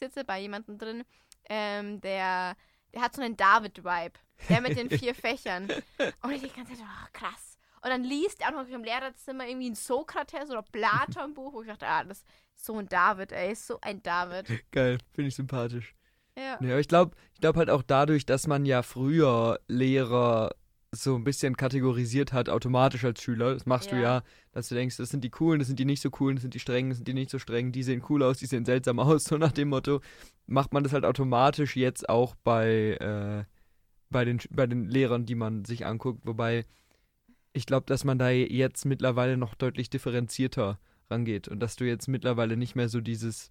sitze bei jemandem drin, ähm, der, der hat so einen David-Vibe. Der mit den vier Fächern. Und ich die ganze Zeit, oh, krass. Und dann liest er auch noch im Lehrerzimmer irgendwie ein Sokrates oder Platon-Buch, wo ich dachte, ah, das ist so ein David, ey, so ein David. Geil, finde ich sympathisch. Ja. ja ich glaube ich glaub halt auch dadurch, dass man ja früher Lehrer so ein bisschen kategorisiert hat, automatisch als Schüler. Das machst ja. du ja, dass du denkst, das sind die coolen, das sind die nicht so coolen, das sind die strengen, das sind die nicht so strengen, die sehen cool aus, die sehen seltsam aus, so nach dem Motto, macht man das halt automatisch jetzt auch bei, äh, bei, den, bei den Lehrern, die man sich anguckt. Wobei ich glaube, dass man da jetzt mittlerweile noch deutlich differenzierter rangeht und dass du jetzt mittlerweile nicht mehr so dieses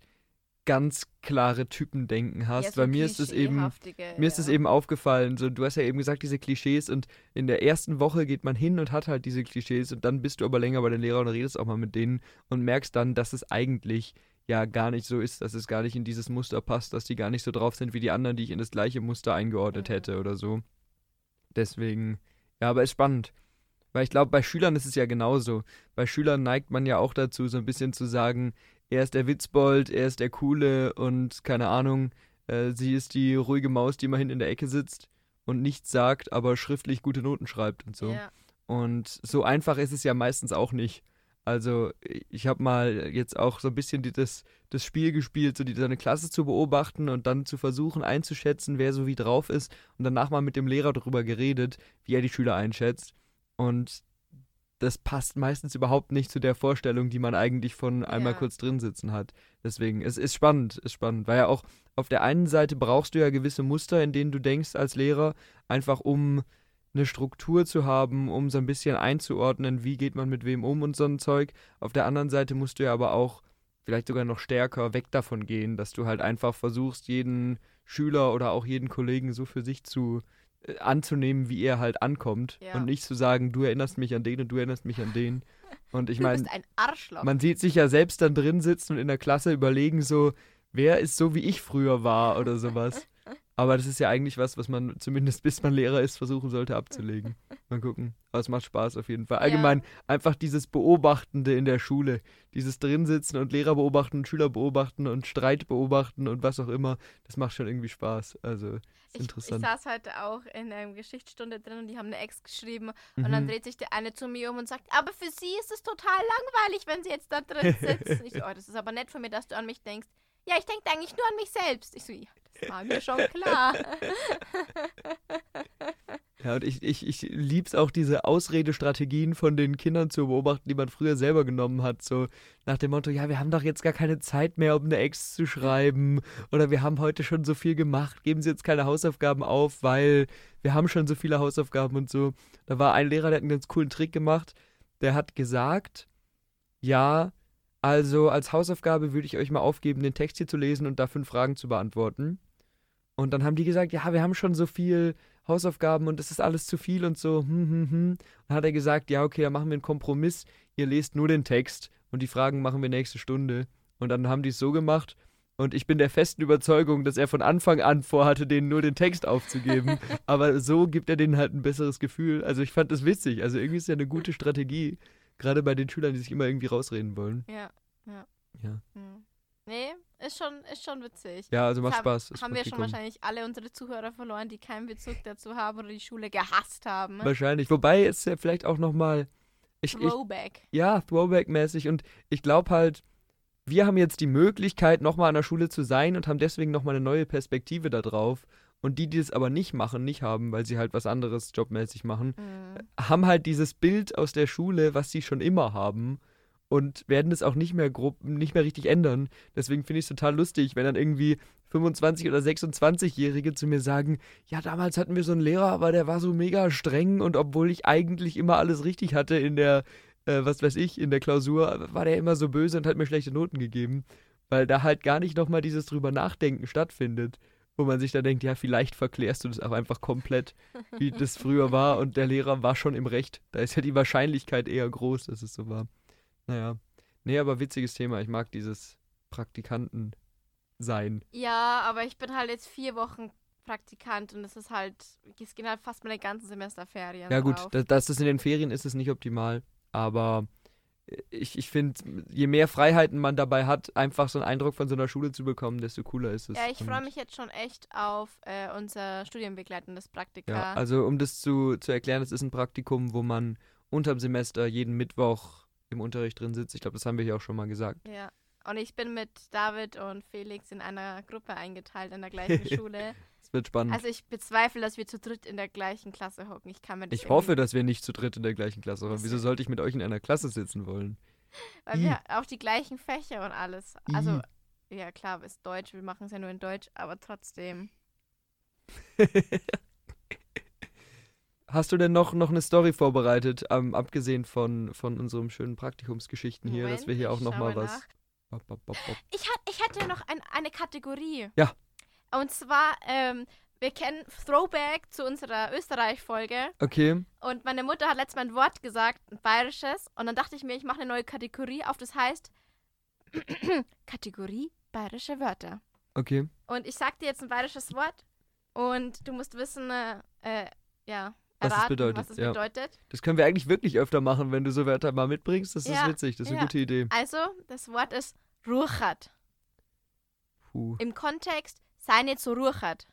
ganz klare Typendenken hast, ja, so weil mir ist es eben mir ja. ist es eben aufgefallen, so du hast ja eben gesagt diese Klischees und in der ersten Woche geht man hin und hat halt diese Klischees und dann bist du aber länger bei den Lehrern und redest auch mal mit denen und merkst dann, dass es eigentlich ja gar nicht so ist, dass es gar nicht in dieses Muster passt, dass die gar nicht so drauf sind wie die anderen, die ich in das gleiche Muster eingeordnet mhm. hätte oder so. Deswegen ja, aber ist spannend. Weil ich glaube, bei Schülern ist es ja genauso. Bei Schülern neigt man ja auch dazu, so ein bisschen zu sagen, er ist der Witzbold, er ist der Coole und keine Ahnung, äh, sie ist die ruhige Maus, die immer hinten in der Ecke sitzt und nichts sagt, aber schriftlich gute Noten schreibt und so. Ja. Und so einfach ist es ja meistens auch nicht. Also ich habe mal jetzt auch so ein bisschen die, das, das Spiel gespielt, so die, seine Klasse zu beobachten und dann zu versuchen einzuschätzen, wer so wie drauf ist und danach mal mit dem Lehrer darüber geredet, wie er die Schüler einschätzt. Und das passt meistens überhaupt nicht zu der Vorstellung, die man eigentlich von einmal ja. kurz drin sitzen hat. Deswegen, es ist spannend, ist spannend, weil ja auch auf der einen Seite brauchst du ja gewisse Muster, in denen du denkst als Lehrer, einfach um eine Struktur zu haben, um so ein bisschen einzuordnen, wie geht man mit wem um und so ein Zeug. Auf der anderen Seite musst du ja aber auch vielleicht sogar noch stärker weg davon gehen, dass du halt einfach versuchst, jeden Schüler oder auch jeden Kollegen so für sich zu äh, anzunehmen, wie er halt ankommt ja. und nicht zu sagen, du erinnerst mich an den und du erinnerst mich an den. Und ich meine, man sieht sich ja selbst dann drin sitzen und in der Klasse überlegen so, wer ist so wie ich früher war oder sowas. Aber das ist ja eigentlich was, was man zumindest bis man Lehrer ist, versuchen sollte abzulegen. Mal gucken. Aber es macht Spaß auf jeden Fall. Allgemein ja. einfach dieses Beobachtende in der Schule. Dieses Drinsitzen und Lehrer beobachten, Schüler beobachten und Streit beobachten und was auch immer. Das macht schon irgendwie Spaß. Also ist ich, interessant. Ich saß heute auch in einer Geschichtsstunde drin und die haben eine Ex geschrieben. Mhm. Und dann dreht sich der eine zu mir um und sagt, aber für sie ist es total langweilig, wenn sie jetzt da drin sitzt. ich oh, das ist aber nett von mir, dass du an mich denkst. Ja, ich denke eigentlich nur an mich selbst. Ich so, ja, das war mir schon klar. Ja, und ich, ich, ich lieb's auch, diese Ausredestrategien von den Kindern zu beobachten, die man früher selber genommen hat. So nach dem Motto, ja, wir haben doch jetzt gar keine Zeit mehr, um eine Ex zu schreiben. Oder wir haben heute schon so viel gemacht, geben Sie jetzt keine Hausaufgaben auf, weil wir haben schon so viele Hausaufgaben und so. Da war ein Lehrer, der hat einen ganz coolen Trick gemacht. Der hat gesagt, ja, also als Hausaufgabe würde ich euch mal aufgeben, den Text hier zu lesen und da fünf Fragen zu beantworten. Und dann haben die gesagt, ja, wir haben schon so viel Hausaufgaben und das ist alles zu viel und so. Hm, hm, hm. Dann hat er gesagt, ja, okay, dann machen wir einen Kompromiss. Ihr lest nur den Text und die Fragen machen wir nächste Stunde. Und dann haben die es so gemacht. Und ich bin der festen Überzeugung, dass er von Anfang an vorhatte, denen nur den Text aufzugeben. Aber so gibt er denen halt ein besseres Gefühl. Also ich fand das witzig. Also irgendwie ist ja eine gute Strategie. Gerade bei den Schülern, die sich immer irgendwie rausreden wollen. Ja, ja. Ja. Hm. Nee, ist schon, ist schon witzig. Ja, also macht haben, Spaß. Haben wir schon wahrscheinlich alle unsere Zuhörer verloren, die keinen Bezug dazu haben oder die Schule gehasst haben. Wahrscheinlich. Wobei es ja vielleicht auch nochmal. Throwback. Ich, ja, Throwback-mäßig. Und ich glaube halt, wir haben jetzt die Möglichkeit, nochmal an der Schule zu sein und haben deswegen nochmal eine neue Perspektive da drauf. Und die, die es aber nicht machen, nicht haben, weil sie halt was anderes jobmäßig machen, mhm. haben halt dieses Bild aus der Schule, was sie schon immer haben und werden es auch nicht mehr grob, nicht mehr richtig ändern. Deswegen finde ich es total lustig, wenn dann irgendwie 25 oder 26-Jährige zu mir sagen, ja, damals hatten wir so einen Lehrer, aber der war so mega streng und obwohl ich eigentlich immer alles richtig hatte in der, äh, was weiß ich, in der Klausur, war der immer so böse und hat mir schlechte Noten gegeben. Weil da halt gar nicht nochmal dieses drüber nachdenken stattfindet. Wo man sich da denkt, ja, vielleicht verklärst du das auch einfach komplett, wie das früher war und der Lehrer war schon im Recht. Da ist ja die Wahrscheinlichkeit eher groß, dass es so war. Naja. Nee, aber witziges Thema. Ich mag dieses Praktikanten sein. Ja, aber ich bin halt jetzt vier Wochen Praktikant und es ist halt, es gehen halt fast meine ganzen Semesterferien. Ja, gut, dass das, das in den Ferien ist, ist nicht optimal. Aber ich, ich finde, je mehr Freiheiten man dabei hat, einfach so einen Eindruck von so einer Schule zu bekommen, desto cooler ist es. Ja, ich freue mich jetzt schon echt auf äh, unser studienbegleitendes Praktika. Ja, also um das zu, zu erklären, es ist ein Praktikum, wo man unterm Semester jeden Mittwoch im Unterricht drin sitzt. Ich glaube, das haben wir hier auch schon mal gesagt. Ja. Und ich bin mit David und Felix in einer Gruppe eingeteilt in der gleichen Schule. Es wird spannend. Also ich bezweifle, dass wir zu dritt in der gleichen Klasse hocken. Ich kann mir Ich hoffe, dass wir nicht zu dritt in der gleichen Klasse hocken. Wieso sollte ich mit euch in einer Klasse sitzen wollen? Weil I. wir auch die gleichen Fächer und alles. Also, I. ja klar, ist Deutsch, wir machen es ja nur in Deutsch, aber trotzdem. Hast du denn noch, noch eine Story vorbereitet, ähm, abgesehen von, von unserem schönen Praktikumsgeschichten hier, Moment, dass wir hier auch nochmal was. Bop, ich, hat, ich hatte noch ein, eine Kategorie. Ja. Und zwar, ähm, wir kennen Throwback zu unserer Österreich-Folge. Okay. Und meine Mutter hat letztes Mal ein Wort gesagt, ein bayerisches. Und dann dachte ich mir, ich mache eine neue Kategorie auf, das heißt Kategorie bayerische Wörter. Okay. Und ich sag dir jetzt ein bayerisches Wort und du musst wissen, äh, äh ja, was es bedeutet. Was es ja. bedeutet. Das können wir eigentlich wirklich öfter machen, wenn du so Wörter mal mitbringst. Das ja, ist witzig, das ist ja. eine gute Idee. Also, das Wort ist Ruchat. Puh. Im Kontext, sei nicht so Ruchat.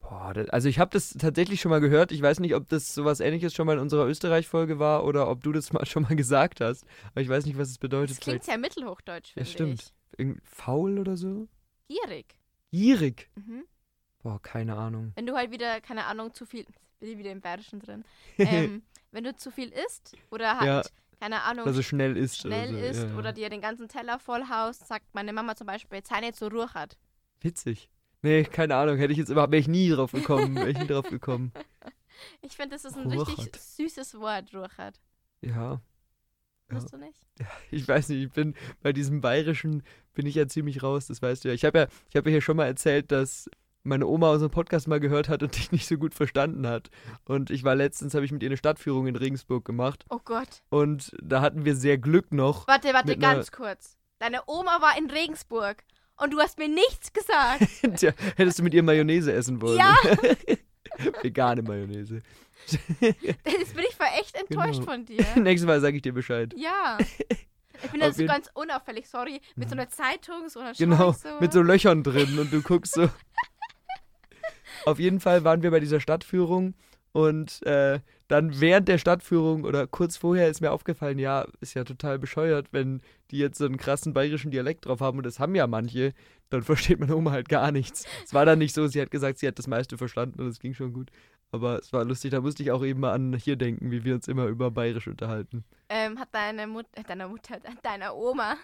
Boah, das, also ich habe das tatsächlich schon mal gehört. Ich weiß nicht, ob das sowas ähnliches schon mal in unserer Österreich-Folge war oder ob du das mal schon mal gesagt hast. Aber ich weiß nicht, was es bedeutet. Das klingt sehr mittelhochdeutsch, finde ich. Ja, stimmt. Irgend faul oder so? Gierig. Gierig? Mhm. Boah, keine Ahnung. Wenn du halt wieder, keine Ahnung, zu viel, bin ich wieder im Bayerischen drin, ähm, wenn du zu viel isst oder halt, ja, keine Ahnung, also schnell isst, schnell oder, so. isst ja, oder dir den ganzen Teller voll haust, sagt meine Mama zum Beispiel, jetzt sei nicht so ruchert. Witzig. Nee, keine Ahnung, hätte ich jetzt überhaupt, wäre ich nie drauf gekommen, wäre ich nie drauf gekommen. Ich finde, das ist ein Ruchert. richtig süßes Wort, Ruchert. Ja. Weißt ja. du nicht? Ja, ich weiß nicht, ich bin bei diesem Bayerischen bin ich ja ziemlich raus, das weißt du ja. Ich habe ja, ich habe ja hier schon mal erzählt, dass meine Oma dem Podcast mal gehört hat und dich nicht so gut verstanden hat. Und ich war letztens, habe ich mit ihr eine Stadtführung in Regensburg gemacht. Oh Gott. Und da hatten wir sehr Glück noch. Warte, warte, ganz kurz. Deine Oma war in Regensburg und du hast mir nichts gesagt. Tja, hättest du mit ihr Mayonnaise essen wollen? Ja. Vegane Mayonnaise. Jetzt bin ich voll echt enttäuscht genau. von dir. Nächstes Mal sage ich dir Bescheid. Ja. Ich bin da so ganz unauffällig, sorry, mit so einer Zeitung, so einer Genau, so. mit so Löchern drin und du guckst so. Auf jeden Fall waren wir bei dieser Stadtführung und äh, dann während der Stadtführung oder kurz vorher ist mir aufgefallen, ja, ist ja total bescheuert, wenn die jetzt so einen krassen bayerischen Dialekt drauf haben und das haben ja manche, dann versteht meine Oma halt gar nichts. Es war dann nicht so, sie hat gesagt, sie hat das meiste verstanden und es ging schon gut. Aber es war lustig, da musste ich auch eben mal an hier denken, wie wir uns immer über bayerisch unterhalten. Ähm, hat deine Mut äh, deiner Mutter, deiner Oma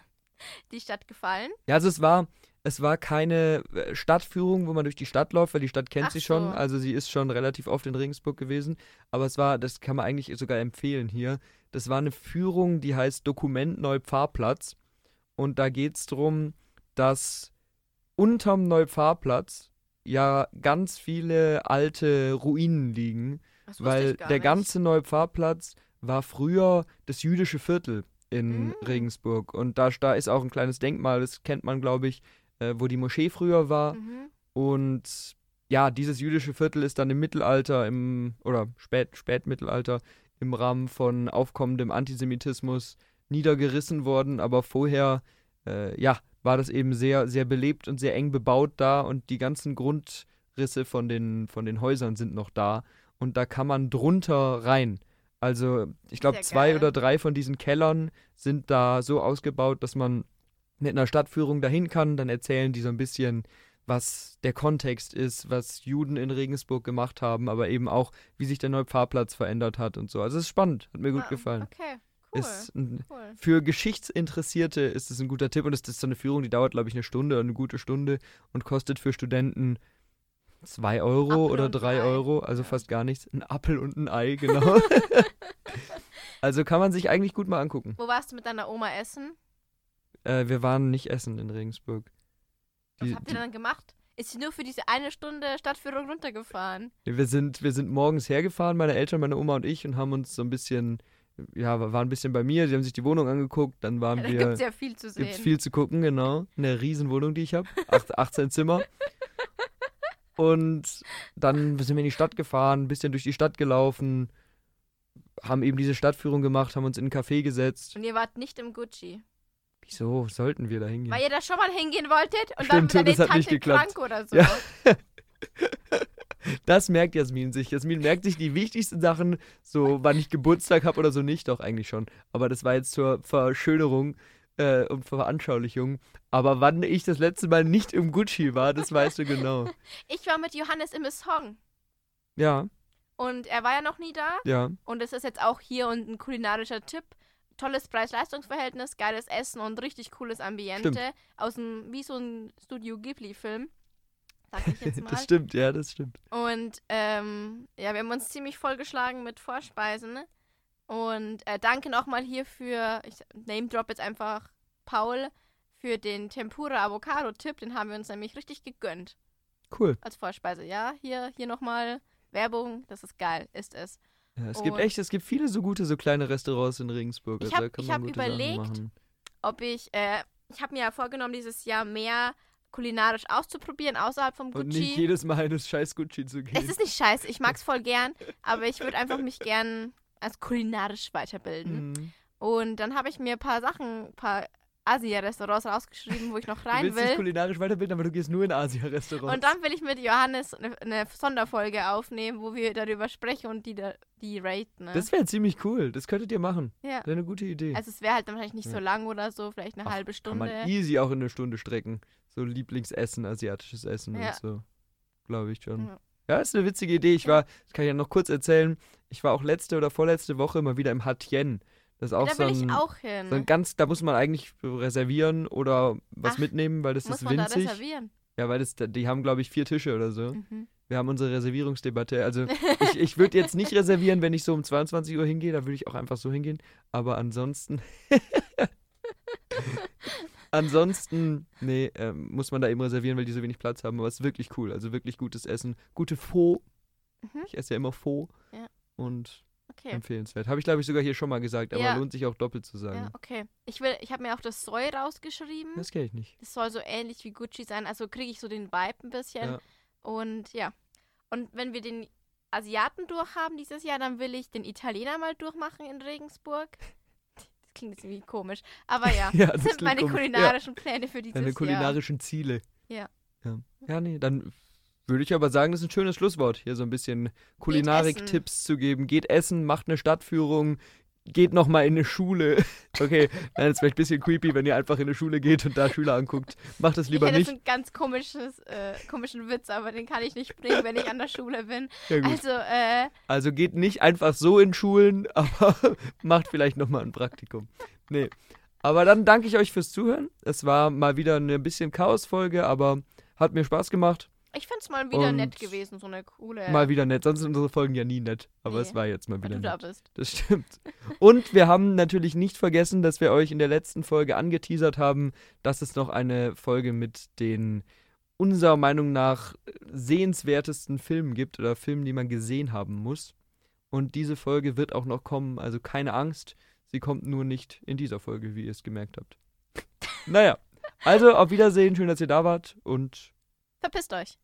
die Stadt gefallen? Ja, also es war, es war keine äh, Stadtführung, wo man durch die Stadt läuft, weil die Stadt kennt Ach sie schon. So. Also sie ist schon relativ oft in Regensburg gewesen. Aber es war, das kann man eigentlich sogar empfehlen hier. Das war eine Führung, die heißt Dokument Neupfarrplatz. Und da geht es darum, dass unterm Neupfarrplatz ja ganz viele alte Ruinen liegen. Weil der nicht. ganze Neupfarrplatz war früher das jüdische Viertel in mhm. Regensburg. Und da, da ist auch ein kleines Denkmal, das kennt man, glaube ich, äh, wo die Moschee früher war. Mhm. Und ja, dieses jüdische Viertel ist dann im Mittelalter, im, oder Spät, Spätmittelalter, im Rahmen von aufkommendem Antisemitismus niedergerissen worden. Aber vorher, äh, ja, war das eben sehr, sehr belebt und sehr eng bebaut da und die ganzen Grundrisse von den, von den Häusern sind noch da. Und da kann man drunter rein. Also, ich glaube, zwei oder drei von diesen Kellern sind da so ausgebaut, dass man mit einer Stadtführung dahin kann, dann erzählen die so ein bisschen, was der Kontext ist, was Juden in Regensburg gemacht haben, aber eben auch, wie sich der neue Pfarrplatz verändert hat und so. Also es ist spannend, hat mir gut ah, gefallen. Okay. Cool. Ein, cool. Für Geschichtsinteressierte ist es ein guter Tipp und es ist so eine Führung, die dauert, glaube ich, eine Stunde, eine gute Stunde und kostet für Studenten zwei Euro Apfel oder drei Euro, also ja. fast gar nichts. Ein Apfel und ein Ei, genau. also kann man sich eigentlich gut mal angucken. Wo warst du mit deiner Oma essen? Äh, wir waren nicht essen in Regensburg. Die, Was habt ihr dann gemacht? Ist sie nur für diese eine Stunde Stadtführung runtergefahren? Wir sind, wir sind morgens hergefahren, meine Eltern, meine Oma und ich, und haben uns so ein bisschen ja, waren ein bisschen bei mir, sie haben sich die Wohnung angeguckt, dann waren da wir. Gibt's ja viel zu sehen. Gibt's viel zu gucken, genau. Eine Riesenwohnung, die ich habe. 18 Zimmer. Und dann sind wir in die Stadt gefahren, ein bisschen durch die Stadt gelaufen, haben eben diese Stadtführung gemacht, haben uns in ein Café gesetzt. Und ihr wart nicht im Gucci. Wieso sollten wir da hingehen? Weil ihr da schon mal hingehen wolltet und Stimmt, dann das hat nicht geklappt. krank oder so. Ja. Das merkt Jasmin sich. Jasmin merkt sich die wichtigsten Sachen, so wann ich Geburtstag habe oder so nicht, doch eigentlich schon. Aber das war jetzt zur Verschönerung äh, und Veranschaulichung. Aber wann ich das letzte Mal nicht im Gucci war, das weißt du genau. Ich war mit Johannes im Song. Ja. Und er war ja noch nie da. Ja. Und es ist jetzt auch hier und ein kulinarischer Tipp. Tolles Preis-Leistungs-Verhältnis, geiles Essen und richtig cooles Ambiente. Stimmt. Aus dem, wie so ein Studio Ghibli-Film. Sag ich jetzt mal. das stimmt, ja, das stimmt. Und ähm, ja, wir haben uns ziemlich vollgeschlagen mit Vorspeisen. Ne? Und äh, danke nochmal hier für, ich name drop jetzt einfach Paul, für den Tempura Avocado Tipp. Den haben wir uns nämlich richtig gegönnt. Cool. Als Vorspeise, ja. Hier, hier nochmal Werbung, das ist geil, ist es. Ja, es gibt echt, es gibt viele so gute, so kleine Restaurants in Regensburg. Ich habe hab überlegt, ob ich, äh, ich habe mir ja vorgenommen, dieses Jahr mehr kulinarisch auszuprobieren, außerhalb vom Gucci. Und nicht jedes Mal in das scheiß Gucci zu gehen. Es ist nicht scheiße, ich mag es voll gern, aber ich würde einfach mich gern als kulinarisch weiterbilden. Mhm. Und dann habe ich mir ein paar Sachen, ein paar Asia-Restaurants rausgeschrieben, wo ich noch rein will. Du willst dich kulinarisch weiterbilden, aber du gehst nur in Asia-Restaurants. Und dann will ich mit Johannes eine, eine, Sonderfolge aufnehmen, wo wir darüber sprechen und die, die raten. Ne? Das wäre ziemlich cool. Das könntet ihr machen. Ja. Das wäre eine gute Idee. Also es wäre halt dann vielleicht nicht ja. so lang oder so, vielleicht eine Ach, halbe Stunde. Kann man easy auch in eine Stunde strecken. So Lieblingsessen, asiatisches Essen ja. und so. Glaube ich schon. Ja. Ja, ist eine witzige Idee. Ich war, das kann ich ja noch kurz erzählen, ich war auch letzte oder vorletzte Woche mal wieder im Hatien. Das ist auch, da so, ein, auch so ein ganz, da muss man eigentlich reservieren oder was Ach, mitnehmen, weil das muss ist man winzig. Da reservieren? Ja, weil das, die haben, glaube ich, vier Tische oder so. Mhm. Wir haben unsere Reservierungsdebatte. Also ich, ich würde jetzt nicht reservieren, wenn ich so um 22 Uhr hingehe, da würde ich auch einfach so hingehen. Aber ansonsten. ansonsten, nee, ähm, muss man da eben reservieren, weil die so wenig Platz haben. Aber es ist wirklich cool. Also wirklich gutes Essen. Gute Faux. Mhm. Ich esse ja immer Faux. Ja. Und Okay. Empfehlenswert. Habe ich, glaube ich, sogar hier schon mal gesagt, aber Ja. lohnt sich auch doppelt zu sagen. Ja, okay. Ich will, ich habe mir auch das Soy rausgeschrieben. Das kenne ich nicht. Das soll so ähnlich wie Gucci sein. Also kriege ich so den Vibe ein bisschen. Ja. Und ja. Und wenn wir den Asiaten durchhaben dieses Jahr, dann will ich den Italiener mal durchmachen in Regensburg. Das klingt jetzt irgendwie komisch. Aber ja, Ja, das sind meine komisch. kulinarischen Pläne für dieses Deine Jahr. kulinarischen Ziele. Ja. ja. Ja, nee, dann würde ich aber sagen, das ist ein schönes Schlusswort, hier so ein bisschen Kulinarik-Tipps zu geben. Geht essen, macht eine Stadtführung, geht nochmal in eine Schule. Okay, nein, das ist vielleicht ein bisschen creepy, wenn ihr einfach in eine Schule geht und da Schüler anguckt. Macht das lieber ich nicht. jetzt einen ganz komisches, äh, komischen Witz, aber den kann ich nicht bringen, wenn ich an der Schule bin. Ja. Also, äh, Also geht nicht einfach so in Schulen, aber macht vielleicht nochmal ein Praktikum. Nee. Aber dann danke ich euch fürs Zuhören. Es war mal wieder eine bisschen Chaos-Folge, aber hat mir Spaß gemacht. Ich finde es mal wieder Und nett gewesen, so eine coole. Mal wieder nett. Sonst sind unsere Folgen ja nie nett. Aber Nee, es war jetzt mal weil wieder du da nett. bist. Das stimmt. Und wir haben natürlich nicht vergessen, dass wir euch in der letzten Folge angeteasert haben, dass es noch eine Folge mit den unserer Meinung nach sehenswertesten Filmen gibt oder Filmen, die man gesehen haben muss. Und diese Folge wird auch noch kommen, also keine Angst. Sie kommt nur nicht in dieser Folge, wie ihr es gemerkt habt. naja, also auf Wiedersehen, schön, dass ihr da wart und Verpisst euch.